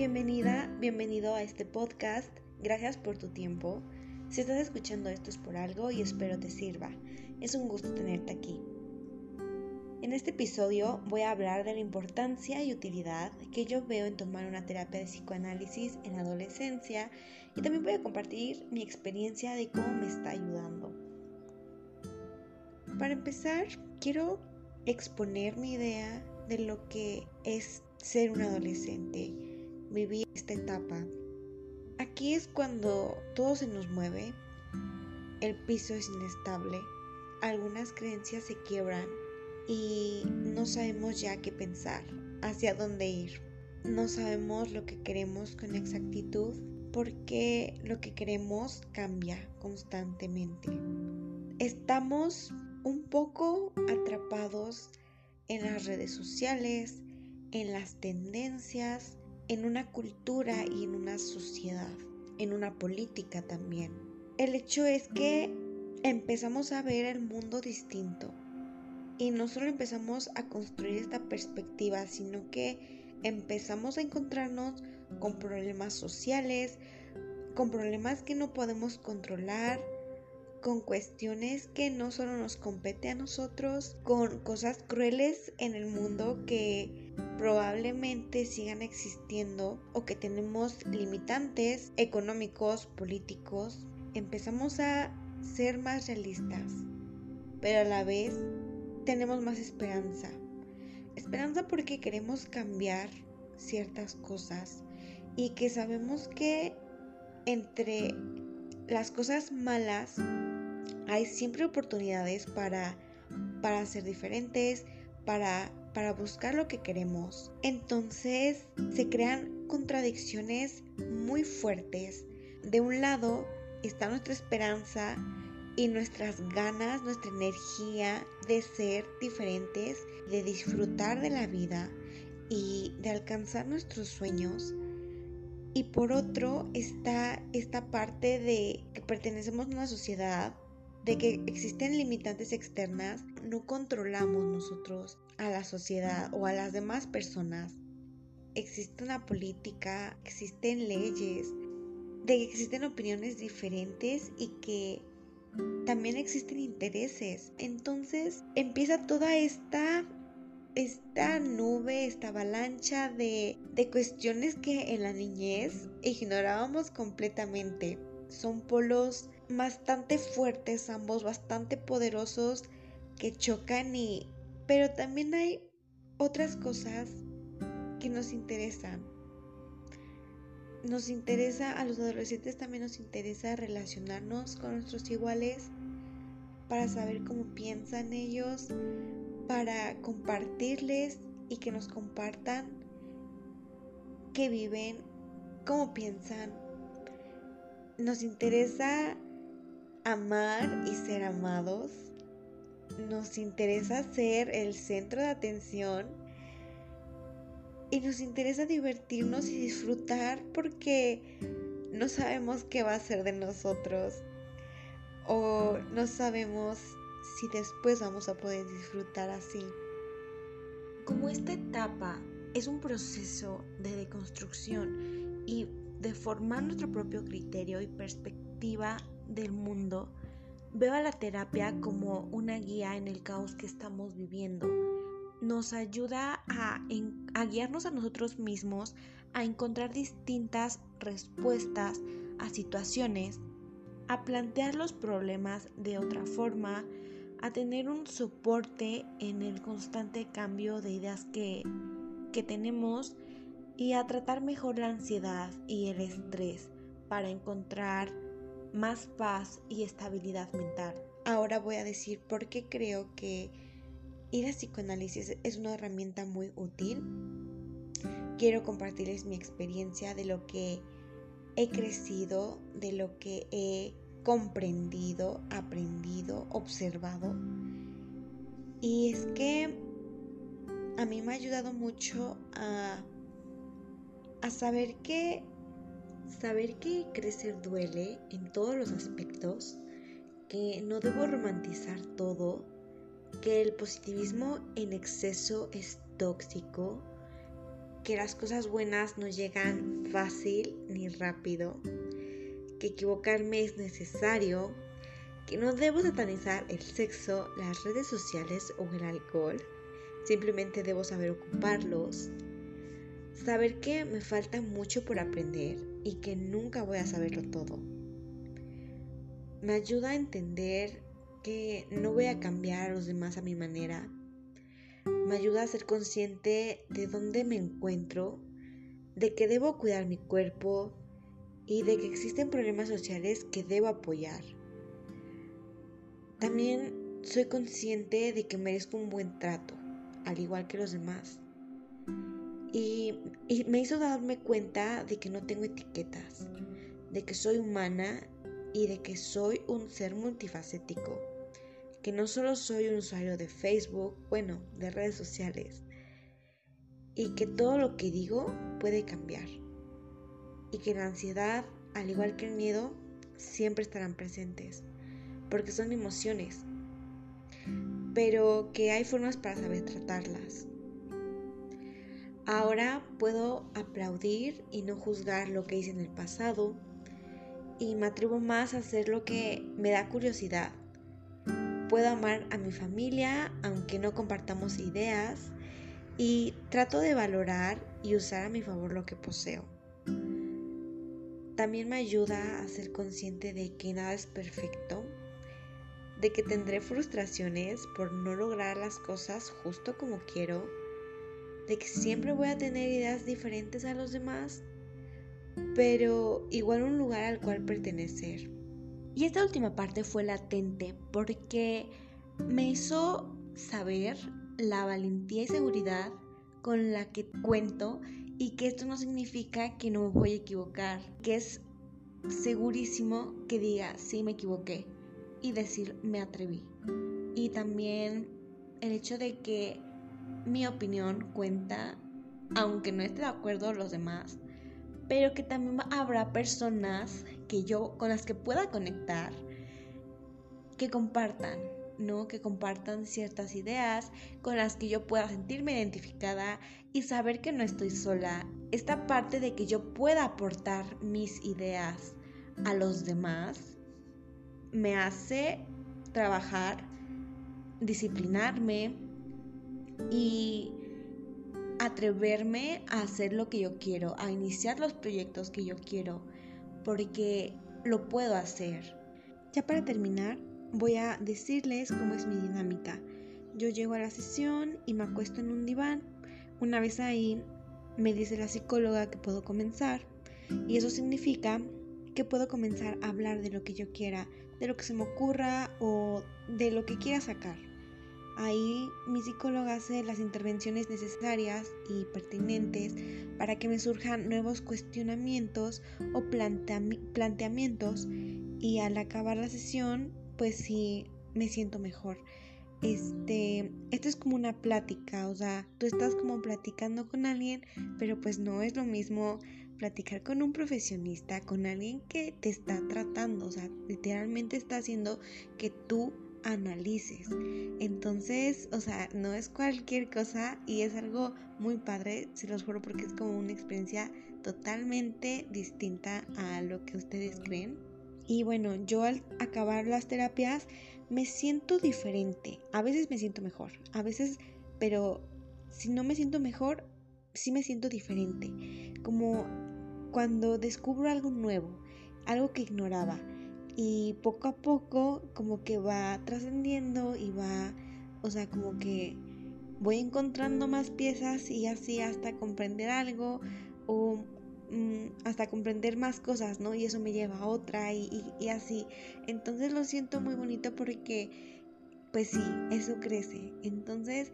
Bienvenida, bienvenido a este podcast. Gracias por tu tiempo. Si estás escuchando esto es por algo y espero te sirva. Es un gusto tenerte aquí. En este episodio voy a hablar de la importancia y utilidad que yo veo en tomar una terapia de psicoanálisis en la adolescencia y también voy a compartir mi experiencia de cómo me está ayudando. Para empezar, quiero exponer mi idea de lo que es ser un adolescente, vivir esta etapa. Aquí es cuando todo se nos mueve, el piso es inestable, algunas creencias se quiebran y no sabemos ya qué pensar, hacia dónde ir. No sabemos lo que queremos con exactitud porque lo que queremos cambia constantemente. Estamos un poco atrapados en las redes sociales, en las tendencias, en una cultura y en una sociedad, en una política también. El hecho es que empezamos a ver el mundo distinto y no solo empezamos a construir esta perspectiva, sino que empezamos a encontrarnos con problemas sociales, con problemas que no podemos controlar, con cuestiones que no solo nos compete a nosotros, con cosas crueles en el mundo que probablemente sigan existiendo o que tenemos limitantes económicos, políticos, empezamos a ser más realistas, pero a la vez tenemos más esperanza. Esperanza porque queremos cambiar ciertas cosas y que sabemos que entre las cosas malas hay siempre oportunidades para, para ser diferentes, para, para buscar lo que queremos. Entonces se crean contradicciones muy fuertes. De un lado está nuestra esperanza y nuestras ganas, nuestra energía de ser diferentes, de disfrutar de la vida y de alcanzar nuestros sueños. Y por otro está esta parte de que pertenecemos a una sociedad de que existen limitantes externas, no controlamos nosotros a la sociedad o a las demás personas. Existe una política, existen leyes, de que existen opiniones diferentes y que también existen intereses. Entonces empieza toda esta esta nube, esta avalancha de, de cuestiones que en la niñez ignorábamos completamente. Son polos bastante fuertes ambos, bastante poderosos que chocan y... Pero también hay otras cosas que nos interesan. Nos interesa, a los adolescentes también nos interesa relacionarnos con nuestros iguales para saber cómo piensan ellos, para compartirles y que nos compartan qué viven, cómo piensan. Nos interesa amar y ser amados. Nos interesa ser el centro de atención. Y nos interesa divertirnos y disfrutar porque no sabemos qué va a ser de nosotros. O no sabemos si después vamos a poder disfrutar así. Como esta etapa es un proceso de deconstrucción y de formar nuestro propio criterio y perspectiva del mundo, veo a la terapia como una guía en el caos que estamos viviendo. Nos ayuda a, guiarnos a nosotros mismos, a encontrar distintas respuestas a situaciones, a plantear los problemas de otra forma, a tener un soporte en el constante cambio de ideas que, que tenemos y a tratar mejor la ansiedad y el estrés para encontrar más paz y estabilidad mental. Ahora voy a decir por qué creo que ir a psicoanálisis es una herramienta muy útil. Quiero compartirles mi experiencia de lo que he crecido, de lo que he comprendido, aprendido, observado. Y es que a mí me ha ayudado mucho a, a saber que saber que crecer duele en todos los aspectos, que no debo romantizar todo, que el positivismo en exceso es tóxico, que las cosas buenas no llegan fácil ni rápido, que equivocarme es necesario, que no debo satanizar el sexo, las redes sociales o el alcohol, simplemente debo saber ocuparlos, saber que me falta mucho por aprender y que nunca voy a saberlo todo. Me ayuda a entender que no voy a cambiar a los demás a mi manera. Me ayuda a ser consciente de dónde me encuentro, de que debo cuidar mi cuerpo y de que existen problemas sociales que debo apoyar. También soy consciente de que merezco un buen trato, al igual que los demás. Y, me hizo darme cuenta de que no tengo etiquetas, de que soy humana y de que soy un ser multifacético, que no solo soy un usuario de Facebook, bueno, de redes sociales, y que todo lo que digo puede cambiar, y que la ansiedad, al igual que el miedo, siempre estarán presentes, porque son emociones, pero que hay formas para saber tratarlas. Ahora puedo aplaudir y no juzgar lo que hice en el pasado y me atrevo más a hacer lo que me da curiosidad. Puedo amar a mi familia aunque no compartamos ideas y trato de valorar y usar a mi favor lo que poseo. También me ayuda a ser consciente de que nada es perfecto, de que tendré frustraciones por no lograr las cosas justo como quiero de que siempre voy a tener ideas diferentes a los demás, pero igual un lugar al cual pertenecer. Y esta última parte fue latente porque me hizo saber la valentía y seguridad con la que cuento y que esto no significa que no me voy a equivocar, que es segurísimo que diga sí me equivoqué y decir me atreví. Y también el hecho de que mi opinión cuenta, aunque no esté de acuerdo los demás, pero que también habrá personas que yo con las que pueda conectar que compartan, ¿no? Que compartan ciertas ideas con las que yo pueda sentirme identificada y saber que no estoy sola. Esta parte de que yo pueda aportar mis ideas a los demás me hace trabajar, disciplinarme, y atreverme a hacer lo que yo quiero, a iniciar los proyectos que yo quiero, porque lo puedo hacer. Ya para terminar, voy a decirles cómo es mi dinámica. Yo llego a la sesión y me acuesto en un diván. Una vez ahí, me dice la psicóloga que puedo comenzar y eso significa que puedo comenzar a hablar de lo que yo quiera, de lo que se me ocurra o de lo que quiera sacar. Ahí mi psicóloga hace las intervenciones necesarias y pertinentes para que me surjan nuevos cuestionamientos o planteamientos y al acabar la sesión pues sí me siento mejor. Este, esto es como una plática, o sea, tú estás como platicando con alguien, pero pues no es lo mismo platicar con un profesionista, con alguien que te está tratando, o sea, literalmente está haciendo que tú analices. Entonces, o sea, no es cualquier cosa y es algo muy padre, se los juro porque es como una experiencia totalmente distinta a lo que ustedes creen. Y bueno, yo al acabar las terapias me siento diferente. A veces me siento mejor, a veces, pero si no me siento mejor, sí me siento diferente. Como cuando descubro algo nuevo, algo que ignoraba y poco a poco como que va trascendiendo y va, o sea, como que voy encontrando más piezas y así hasta comprender algo o mm, hasta comprender más cosas, ¿no? Y eso me lleva a otra y, y así. Entonces lo siento muy bonito porque, pues sí, eso crece. Entonces,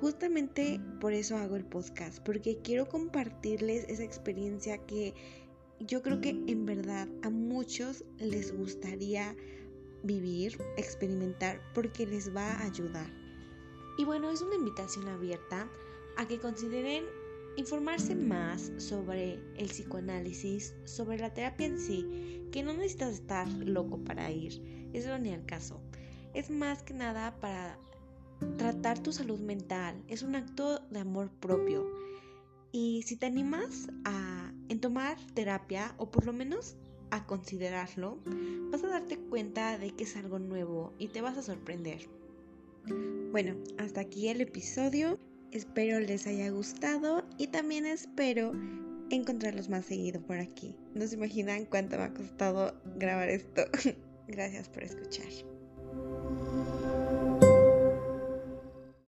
justamente por eso hago el podcast, porque quiero compartirles esa experiencia que yo creo que en verdad a muchos les gustaría vivir, experimentar, porque les va a ayudar. Y bueno, es una invitación abierta a que consideren informarse más sobre el psicoanálisis, sobre la terapia en sí, que no necesitas estar loco para ir, eso ni al caso. Es más que nada para tratar tu salud mental, es un acto de amor propio Y si te animas a tomar terapia o por lo menos a considerarlo, vas a darte cuenta de que es algo nuevo y te vas a sorprender. Bueno, hasta aquí el episodio. Espero les haya gustado y también espero encontrarlos más seguido por aquí. No se imaginan cuánto me ha costado grabar esto. Gracias por escuchar.